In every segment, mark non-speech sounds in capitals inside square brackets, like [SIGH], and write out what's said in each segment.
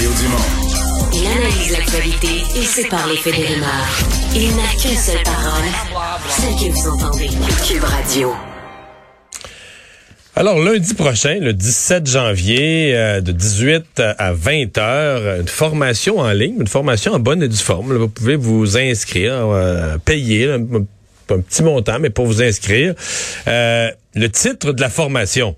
Mario Dumont. Il analyse l'actualité et sépare les faits des rumeurs. Il n'a qu'une seule parole, celle que vous entendez. Cube Radio. Alors, lundi prochain, le 17 janvier, euh, de 18 à 20 heures, une formation en ligne, une formation en bonne et due forme. Là, vous pouvez vous inscrire, euh, payer là, un, un petit montant, mais pour vous inscrire. Euh, le titre de la formation,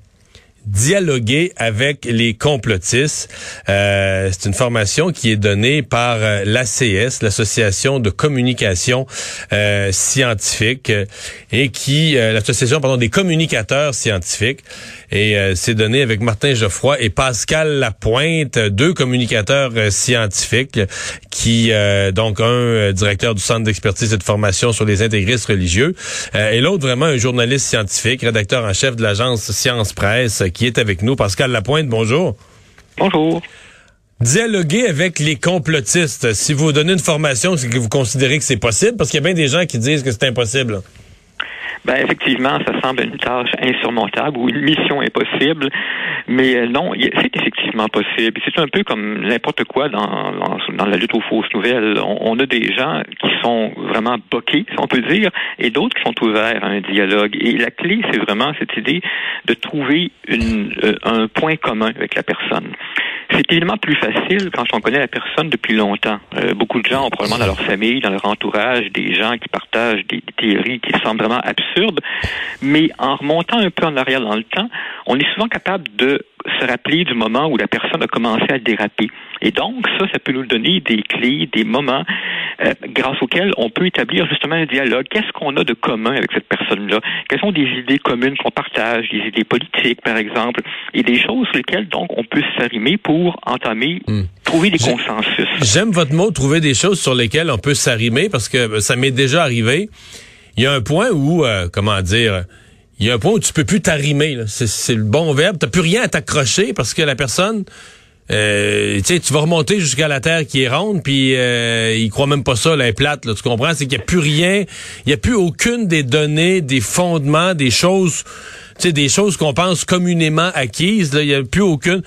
dialoguer avec les complotistes. Euh, c'est une formation qui est donnée par euh, l'ACS, l'Association de communication euh, scientifique, et qui, euh, l'association, pardon, des communicateurs scientifiques. Et euh, c'est donné avec Martin Geoffroy et Pascal Lapointe, deux communicateurs scientifiques, qui, donc, un directeur du Centre d'expertise et de formation sur les intégristes religieux, et l'autre vraiment un journaliste scientifique, rédacteur en chef de l'agence Science Presse, qui est avec nous. Pascal Lapointe, bonjour. Bonjour. Dialoguer avec les complotistes. Si vous donnez une formation, c'est que vous considérez que c'est possible, parce qu'il y a bien des gens qui disent que c'est impossible. Ben effectivement, ça semble une tâche insurmontable ou une mission impossible, mais euh, non, c'est effectivement possible. C'est un peu comme n'importe quoi dans, dans, la lutte aux fausses nouvelles. On, a des gens qui sont vraiment boqués, si on peut dire, et d'autres qui sont ouverts à un dialogue. Et la clé, c'est vraiment cette idée de trouver une, euh, un point commun avec la personne. C'est évidemment plus facile quand on connaît la personne depuis longtemps. Euh, beaucoup de gens ont probablement dans leur famille, dans leur entourage, des gens qui partagent des, théories qui semblent vraiment absurdes. Mais en remontant un peu en arrière dans le temps, on est souvent capable de se rappeler du moment où la personne a commencé à déraper. Et donc, ça, ça peut nous donner des clés, des moments euh, grâce auxquels on peut établir justement un dialogue. Qu'est-ce qu'on a de commun avec cette personne-là? Quelles sont des idées communes qu'on partage, des idées politiques, par exemple, et des choses sur lesquelles, donc, on peut s'arrimer pour entamer, hmm. trouver des consensus. J'aime votre mot, trouver des choses sur lesquelles on peut s'arrimer, parce que ça m'est déjà arrivé. Il y a un point où, euh, comment dire, il y a un point où tu peux plus t'arrimer. C'est le bon verbe. T'as plus rien à t'accrocher parce que la personne, euh, tu vas remonter jusqu'à la terre qui est ronde, puis euh, il croit même pas ça, elle est plate. Là, tu comprends? C'est qu'il n'y a plus rien, il n'y a plus aucune des données, des fondements, des choses, tu sais, des choses qu'on pense communément acquises. Il n'y a plus aucune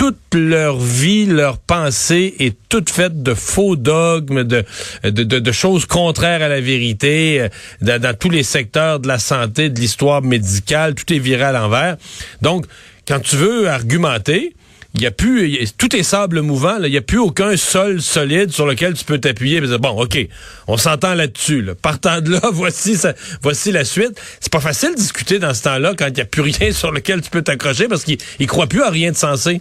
toute leur vie, leur pensée est toute faite de faux dogmes, de, de, de, choses contraires à la vérité, euh, dans, tous les secteurs de la santé, de l'histoire médicale, tout est viré à l'envers. Donc, quand tu veux argumenter, il y a plus y a, tout est sable mouvant il y a plus aucun sol solide sur lequel tu peux t'appuyer bon OK on s'entend là-dessus là. partant de là [LAUGHS] voici voici la suite c'est pas facile de discuter dans ce temps-là quand il y a plus rien [LAUGHS] sur lequel tu peux t'accrocher parce qu'il croit plus à rien de sensé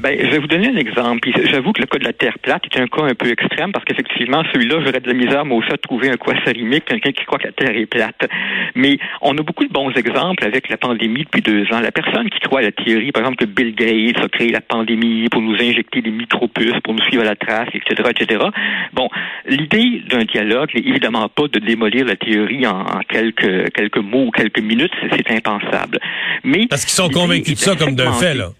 ben, je vais vous donner un exemple. J'avoue que le cas de la Terre plate est un cas un peu extrême parce qu'effectivement, celui-là, j'aurais de la misère, moi aussi, à trouver un quasarimique, quelqu'un qui croit que la Terre est plate. Mais on a beaucoup de bons exemples avec la pandémie depuis deux ans. La personne qui croit à la théorie, par exemple, que Bill Gates a créé la pandémie pour nous injecter des micropuces, pour nous suivre à la trace, etc., etc. Bon, l'idée d'un dialogue n'est évidemment pas de démolir la théorie en, en quelques, quelques mots ou quelques minutes. C'est impensable. Mais. Parce qu'ils sont convaincus de ça comme d'un fait, là.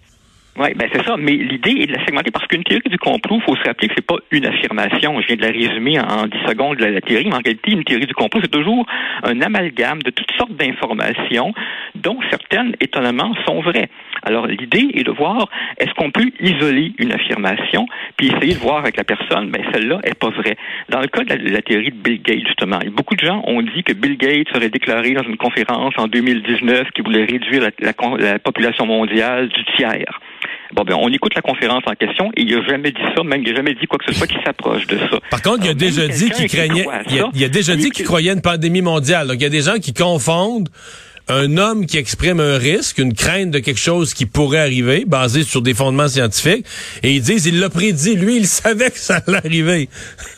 Oui, ben c'est ça. Mais l'idée est de la segmenter parce qu'une théorie du complot, il faut se rappeler que c'est pas une affirmation. Je viens de la résumer en 10 secondes la, la théorie, mais en réalité, une théorie du complot, c'est toujours un amalgame de toutes sortes d'informations, dont certaines, étonnamment, sont vraies. Alors, l'idée est de voir est-ce qu'on peut isoler une affirmation, puis essayer de voir avec la personne, ben celle-là est pas vraie. Dans le cas de la, théorie de Bill Gates, justement, beaucoup de gens ont dit que Bill Gates aurait déclaré dans une conférence en 2019 qu'il voulait réduire la, la, la population mondiale du tiers. Bon, ben, on écoute la conférence en question et il n'a jamais dit ça, même il n'a jamais dit quoi que ce soit qui s'approche de ça. Par contre, il a déjà dit qu'il craignait, il a, il a, déjà dit qu'il croyait une pandémie mondiale. Donc, il y a des gens qui confondent un homme qui exprime un risque, une crainte de quelque chose qui pourrait arriver, basé sur des fondements scientifiques, et ils disent, il l'a prédit, lui, il [LAUGHS] savait que ça allait arriver.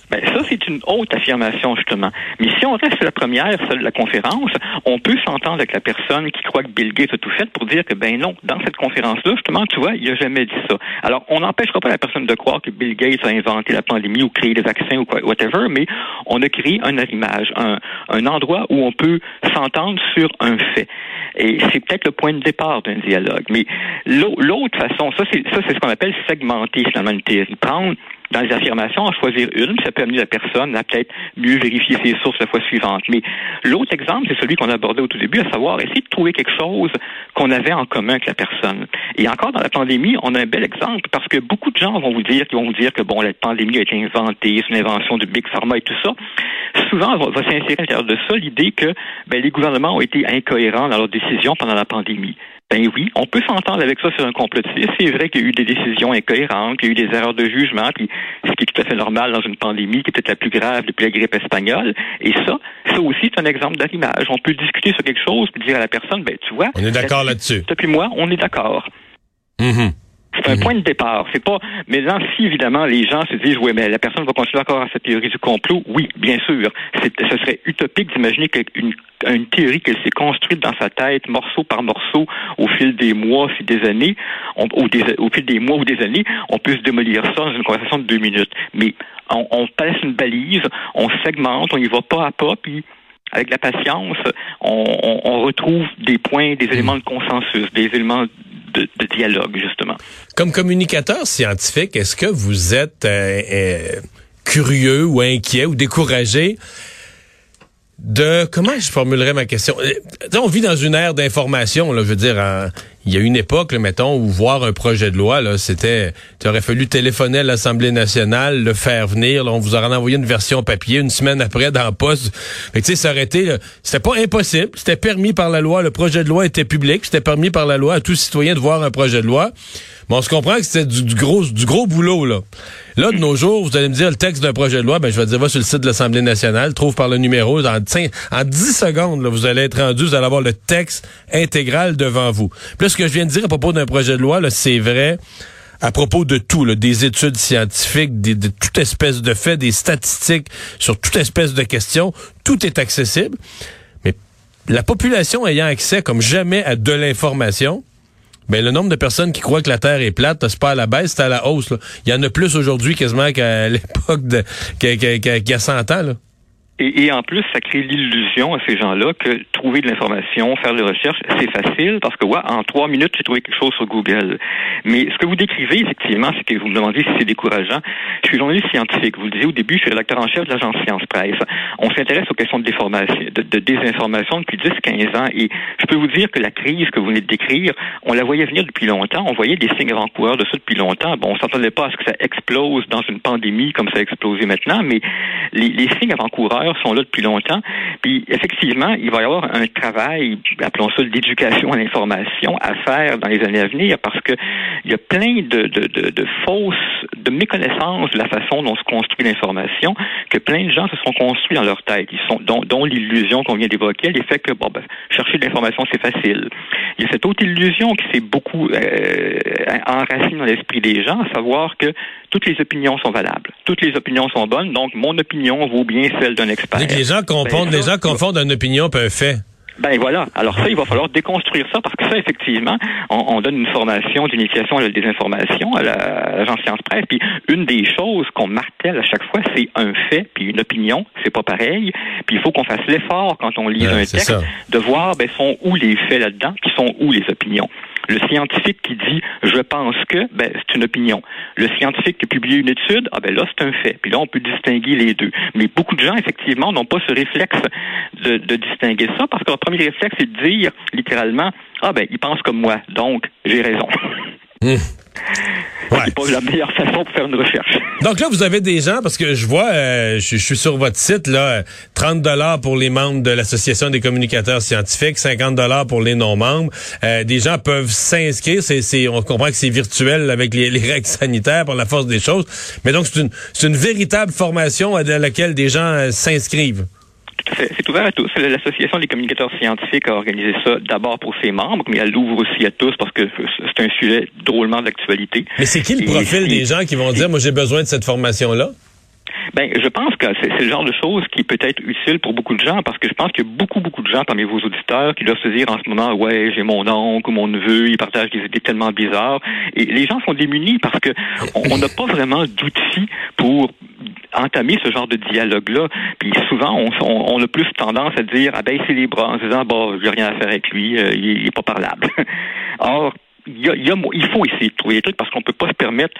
Ben, ça, c'est une haute affirmation, justement. Mais si on reste la première, celle de la conférence, on peut s'entendre avec la personne qui croit que Bill Gates a tout fait pour dire que, ben non, dans cette conférence-là, justement, tu vois, il a jamais dit ça. Alors, on n'empêchera pas la personne de croire que Bill Gates a inventé la pandémie ou créé des vaccins ou quoi, whatever, mais on a créé un arrimage, un, un endroit où on peut s'entendre sur un fait. Et c'est peut-être le point de départ d'un dialogue. Mais l'autre façon, ça, c'est, ça, c'est ce qu'on appelle segmenter, finalement, une théorie. Prendre dans les affirmations, en choisir une, ça peut amener la personne à peut-être mieux vérifier ses sources la fois suivante. Mais l'autre exemple, c'est celui qu'on abordait au tout début, à savoir essayer de trouver quelque chose qu'on avait en commun avec la personne. Et encore dans la pandémie, on a un bel exemple parce que beaucoup de gens vont vous dire, qui vont vous dire que bon, la pandémie a été inventée, c'est une invention du Big Pharma et tout ça. Souvent, va, va s'insérer à l'intérieur de ça l'idée que ben, les gouvernements ont été incohérents dans leurs décisions pendant la pandémie. Ben oui, on peut s'entendre avec ça sur un complotiste. C'est vrai qu'il y a eu des décisions incohérentes, qu'il y a eu des erreurs de jugement, puis ce qui est tout à fait normal dans une pandémie qui était la plus grave depuis la grippe espagnole. Et ça, ça aussi, c'est un exemple d'arrimage. On peut discuter sur quelque chose puis dire à la personne, ben tu vois. On est d'accord là-dessus. Depuis moi, on est d'accord. Mm-hmm. C'est un point de départ. C'est pas. Mais là, si évidemment les gens se disent, oui, mais la personne va continuer encore à cette théorie du complot, oui, bien sûr. Ce serait utopique d'imaginer qu'une une théorie qu'elle s'est construite dans sa tête, morceau par morceau, au fil des mois, si des années, on, des, au fil des mois ou des années, on peut se démolir ça dans une conversation de deux minutes. Mais on, on passe une balise, on segmente, on y va pas à pas, puis avec la patience, on, on, on retrouve des points, des éléments de consensus, des éléments de, dialogue, justement. Comme communicateur scientifique, est-ce que vous êtes euh, euh, curieux ou inquiet ou découragé de comment je formulerais ma question? Euh, On vit dans une ère d'information, là, je veux dire, il y a une époque, là, mettons, où voir un projet de loi, là, c'était, tu aurais fallu téléphoner à l'Assemblée nationale, le faire venir, on vous aurait envoyé une version papier une semaine après dans le poste. tu sais, ça aurait c'était pas impossible, c'était permis par la loi, le projet de loi était public, c'était permis par la loi à tout citoyen de voir un projet de loi. Bon, on se comprend que c'était du, gros, du gros boulot, là. Là, de nos jours, vous allez me dire le texte d'un projet de loi, ben, je vais dire, va sur le site de l'Assemblée nationale, trouve par le numéro, en, en 10 secondes, vous allez être rendu, vous allez avoir le texte intégral devant vous. Ce que je viens de dire à propos d'un projet de loi, c'est vrai à propos de tout, des études scientifiques, de toute espèce de faits, des statistiques sur toute espèce de questions, tout est accessible. Mais la population ayant accès comme jamais à de l'information, ben le nombre de personnes qui croient que la Terre est plate, c'est pas à la baisse, c'est à la hausse. Il y en a plus aujourd'hui quasiment qu'à l'époque de qu'il y a 100 ans. Et, et, en plus, ça crée l'illusion à ces gens-là que trouver de l'information, faire des recherches, c'est facile parce que, ouais, en trois minutes, j'ai trouvé quelque chose sur Google. Mais ce que vous décrivez, effectivement, c'est que vous me demandez si c'est décourageant. Je suis journaliste scientifique. Vous le disiez au début, je suis rédacteur en chef de l'agence Science Presse. On s'intéresse aux questions de, déformation, de, de désinformation depuis 10-15 ans. Et je peux vous dire que la crise que vous venez de décrire, on la voyait venir depuis longtemps. On voyait des signes avant-coureurs de ça depuis longtemps. Bon, on s'attendait pas à ce que ça explose dans une pandémie comme ça a explosé maintenant, mais les, les signes avant-coureurs sont là depuis longtemps. Puis effectivement, il va y avoir un travail, appelons ça d'éducation à l'information, à faire dans les années à venir parce que il y a plein de, de, de, de fausses, de méconnaissances de la façon dont se construit l'information que plein de gens se sont construits dans leur tête. Ils sont, dont, dont l'illusion qu'on vient d'évoquer, l'effet que bon, ben, chercher de l'information c'est facile. Il y a cette autre illusion qui s'est beaucoup euh, enracinée dans l'esprit des gens, à savoir que toutes les opinions sont valables, toutes les opinions sont bonnes, donc mon opinion vaut bien celle d'un expert. Les gens confondent, ben, les gens confondent une opinion et un fait. Ben voilà. Alors ça, il va falloir déconstruire ça parce que ça, effectivement, on, donne une formation d'initiation à la désinformation à l'agence Science Presse. Puis une des choses qu'on martèle à chaque fois, c'est un fait puis une opinion. C'est pas pareil. Puis il faut qu'on fasse l'effort quand on lit un texte de voir ben sont où les faits là-dedans, qui sont où les opinions. Le scientifique qui dit je pense que, ben, c'est une opinion. Le scientifique qui publie une étude, ah ben là, c'est un fait. Puis là, on peut distinguer les deux. Mais beaucoup de gens, effectivement, n'ont pas ce réflexe de, de distinguer ça parce que leur premier réflexe, c'est de dire littéralement Ah ben, il pense comme moi, donc j'ai raison. [LAUGHS] Mmh. C'est pas la meilleure façon pour faire une recherche. Donc là, vous avez des gens, parce que je vois, euh, je, suis sur votre site, là, 30 dollars pour les membres de l'Association des communicateurs scientifiques, 50 dollars pour les non-membres. Euh, des gens peuvent s'inscrire, c'est, on comprend que c'est virtuel avec les, règles sanitaires pour la force des choses. Mais donc, c'est une, c'est une véritable formation à laquelle des gens euh, s'inscrivent. C'est ouvert à tous. L'Association des communicateurs scientifiques a organisé ça d'abord pour ses membres, mais elle l'ouvre aussi à tous parce que c'est un sujet drôlement d'actualité. Mais c'est qui le profil des gens qui vont dire, moi j'ai besoin de cette formation-là? Ben, je pense que c'est le genre de choses qui peut être utile pour beaucoup de gens parce que je pense qu'il y a beaucoup, beaucoup de gens parmi vos auditeurs qui doivent se dire en ce moment, ouais, j'ai mon oncle ou mon neveu, il partage des idées tellement bizarres. Et les gens sont démunis parce que on n'a pas vraiment d'outils pour entamer ce genre de dialogue-là. Puis souvent, on, on, a plus tendance à dire, ben, c'est les bras, en se disant, bon, j'ai rien à faire avec lui, euh, il, il est pas parlable. [LAUGHS] Or, il, y a, il, faut essayer de trouver des trucs parce qu'on peut pas se permettre,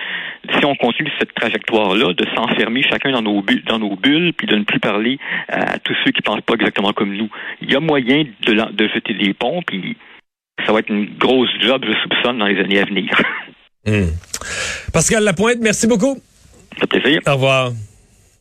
si on continue cette trajectoire-là, de s'enfermer chacun dans nos, bulles, dans nos bulles puis de ne plus parler à tous ceux qui pensent pas exactement comme nous. Il y a moyen de, de jeter des ponts, puis ça va être une grosse job, je soupçonne, dans les années à venir. [LAUGHS] Hmm. Pascal Lapointe, merci beaucoup. Ça plaisir. Au revoir.